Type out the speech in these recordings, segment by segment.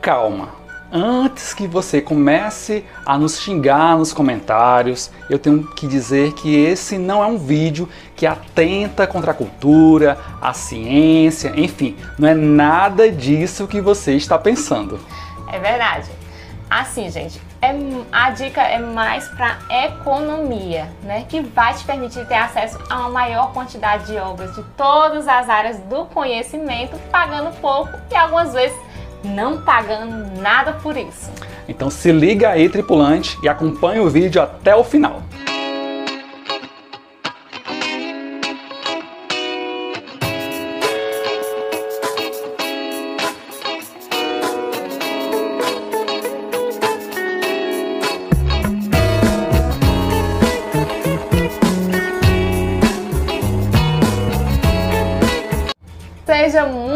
calma. Antes que você comece a nos xingar nos comentários, eu tenho que dizer que esse não é um vídeo que atenta contra a cultura, a ciência, enfim, não é nada disso que você está pensando. É verdade. Assim, gente, é, a dica é mais para economia, né? Que vai te permitir ter acesso a uma maior quantidade de obras de todas as áreas do conhecimento, pagando pouco e algumas vezes não pagando nada por isso. Então se liga aí, tripulante, e acompanhe o vídeo até o final.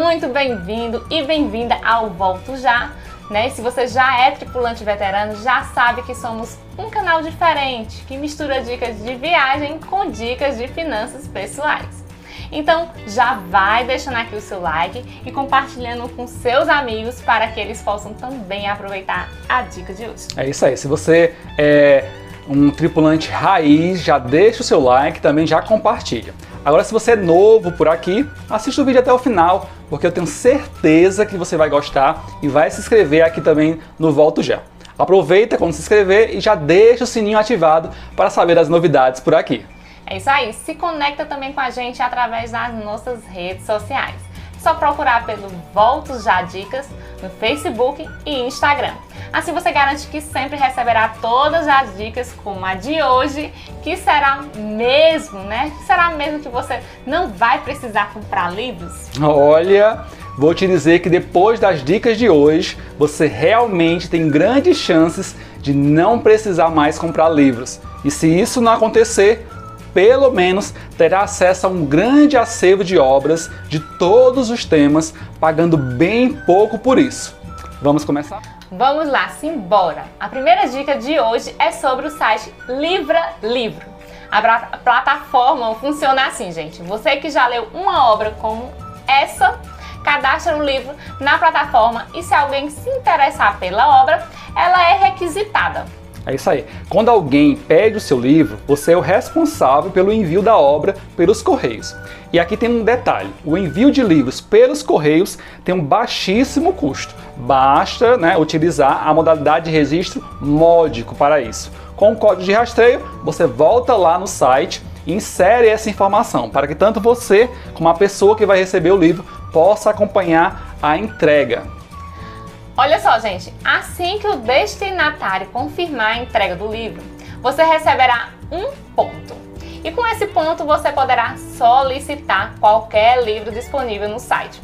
Muito bem-vindo e bem-vinda ao Volto Já. Né? Se você já é tripulante veterano, já sabe que somos um canal diferente que mistura dicas de viagem com dicas de finanças pessoais. Então já vai deixando aqui o seu like e compartilhando com seus amigos para que eles possam também aproveitar a dica de hoje. É isso aí. Se você é um tripulante raiz, já deixa o seu like, também já compartilha. Agora, se você é novo por aqui, assista o vídeo até o final, porque eu tenho certeza que você vai gostar e vai se inscrever aqui também no Volto Já. Aproveita quando se inscrever e já deixa o sininho ativado para saber das novidades por aqui. É isso aí, se conecta também com a gente através das nossas redes sociais. É só procurar pelo Voltos Já Dicas no Facebook e Instagram. Assim você garante que sempre receberá todas as dicas, como a de hoje, que será mesmo, né? Será mesmo que você não vai precisar comprar livros? Olha, vou te dizer que depois das dicas de hoje, você realmente tem grandes chances de não precisar mais comprar livros. E se isso não acontecer, pelo menos terá acesso a um grande acervo de obras de todos os temas, pagando bem pouco por isso. Vamos começar? Vamos lá, simbora! A primeira dica de hoje é sobre o site Livra Livro. A plataforma funciona assim, gente. Você que já leu uma obra como essa, cadastra o livro na plataforma e se alguém se interessar pela obra, ela é requisitada. É isso aí. Quando alguém pede o seu livro, você é o responsável pelo envio da obra pelos correios. E aqui tem um detalhe: o envio de livros pelos correios tem um baixíssimo custo. Basta né, utilizar a modalidade de registro módico para isso. Com o código de rastreio, você volta lá no site e insere essa informação para que tanto você como a pessoa que vai receber o livro possa acompanhar a entrega. Olha só, gente, assim que o destinatário confirmar a entrega do livro, você receberá um ponto. E com esse ponto você poderá solicitar qualquer livro disponível no site.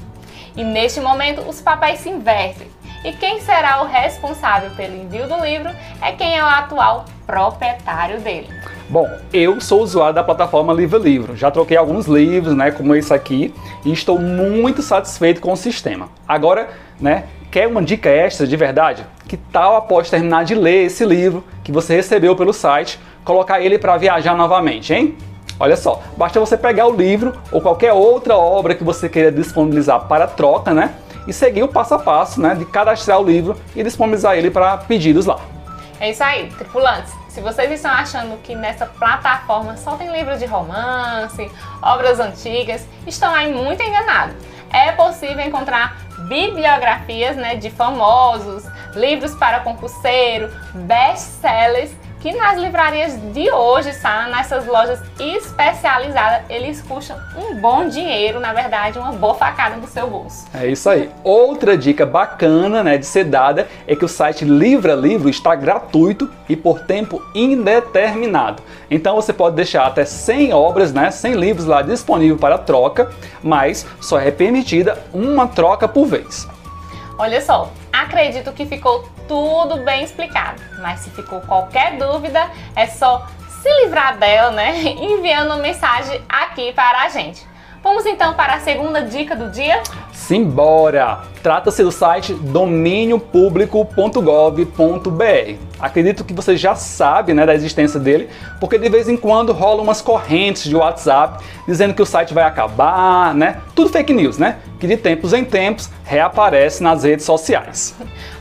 E neste momento os papéis se invertem. E quem será o responsável pelo envio do livro é quem é o atual proprietário dele. Bom, eu sou usuário da plataforma Livro Livro. Já troquei alguns livros, né, como esse aqui, e estou muito satisfeito com o sistema. Agora, né, Quer uma dica extra de verdade? Que tal após terminar de ler esse livro que você recebeu pelo site, colocar ele para viajar novamente, hein? Olha só, basta você pegar o livro ou qualquer outra obra que você queira disponibilizar para troca, né? E seguir o passo a passo, né? De cadastrar o livro e disponibilizar ele para pedidos lá. É isso aí, tripulantes. Se vocês estão achando que nessa plataforma só tem livros de romance, obras antigas, estão aí muito enganados. É possível encontrar bibliografias né, de famosos, livros para concurseiro, best-sellers que nas livrarias de hoje, tá? Nessas lojas especializadas, eles custam um bom dinheiro, na verdade, uma boa facada no seu bolso. É isso aí. Outra dica bacana, né, de ser dada é que o site Livra Livro está gratuito e por tempo indeterminado. Então você pode deixar até 100 obras, né, 100 livros lá disponível para troca, mas só é permitida uma troca por vez. Olha só, acredito que ficou tudo bem explicado, mas se ficou qualquer dúvida, é só se livrar dela, né? Enviando mensagem aqui para a gente. Vamos então para a segunda dica do dia? Simbora! Trata-se do site dominiopublico.gov.br. Acredito que você já sabe né, da existência dele, porque de vez em quando rolam umas correntes de WhatsApp dizendo que o site vai acabar, né? Tudo fake news, né? Que de tempos em tempos reaparece nas redes sociais.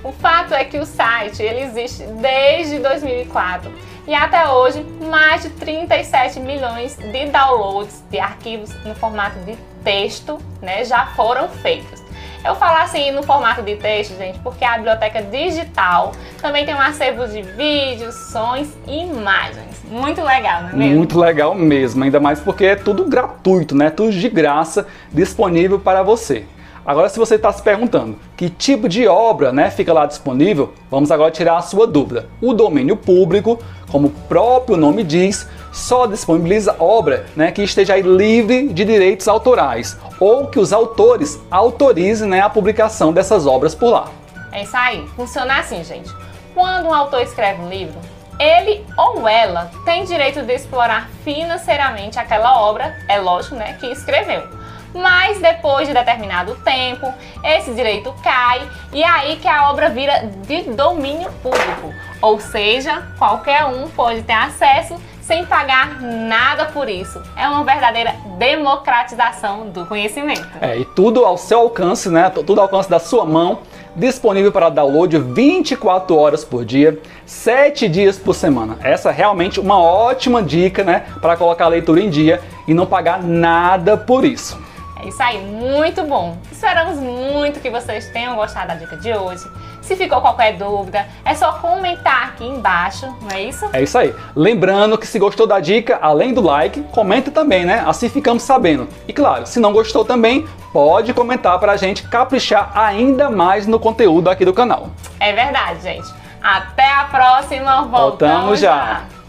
O fato é que o site ele existe desde 2004 e até hoje mais de 37 milhões de downloads de arquivos no formato de texto né, já foram feitos. Eu falo assim no formato de texto, gente, porque a biblioteca digital também tem um acervo de vídeos, sons e imagens. Muito legal, não é mesmo? Muito legal mesmo, ainda mais porque é tudo gratuito, né? Tudo de graça, disponível para você. Agora, se você está se perguntando que tipo de obra né, fica lá disponível, vamos agora tirar a sua dúvida. O domínio público, como o próprio nome diz, só disponibiliza obra né, que esteja livre de direitos autorais ou que os autores autorizem né, a publicação dessas obras por lá. É isso aí, funciona assim, gente. Quando um autor escreve um livro, ele ou ela tem direito de explorar financeiramente aquela obra, é lógico, né, que escreveu mas depois de determinado tempo, esse direito cai e é aí que a obra vira de domínio público, ou seja, qualquer um pode ter acesso sem pagar nada por isso. É uma verdadeira democratização do conhecimento. É, e tudo ao seu alcance, né? Tudo ao alcance da sua mão, disponível para download 24 horas por dia, 7 dias por semana. Essa é realmente uma ótima dica, né, para colocar a leitura em dia e não pagar nada por isso. É isso aí, muito bom. Esperamos muito que vocês tenham gostado da dica de hoje. Se ficou qualquer dúvida, é só comentar aqui embaixo, não é isso? É isso aí. Lembrando que se gostou da dica, além do like, comenta também, né? Assim ficamos sabendo. E claro, se não gostou também, pode comentar para a gente caprichar ainda mais no conteúdo aqui do canal. É verdade, gente. Até a próxima. Voltamos, Voltamos já. já.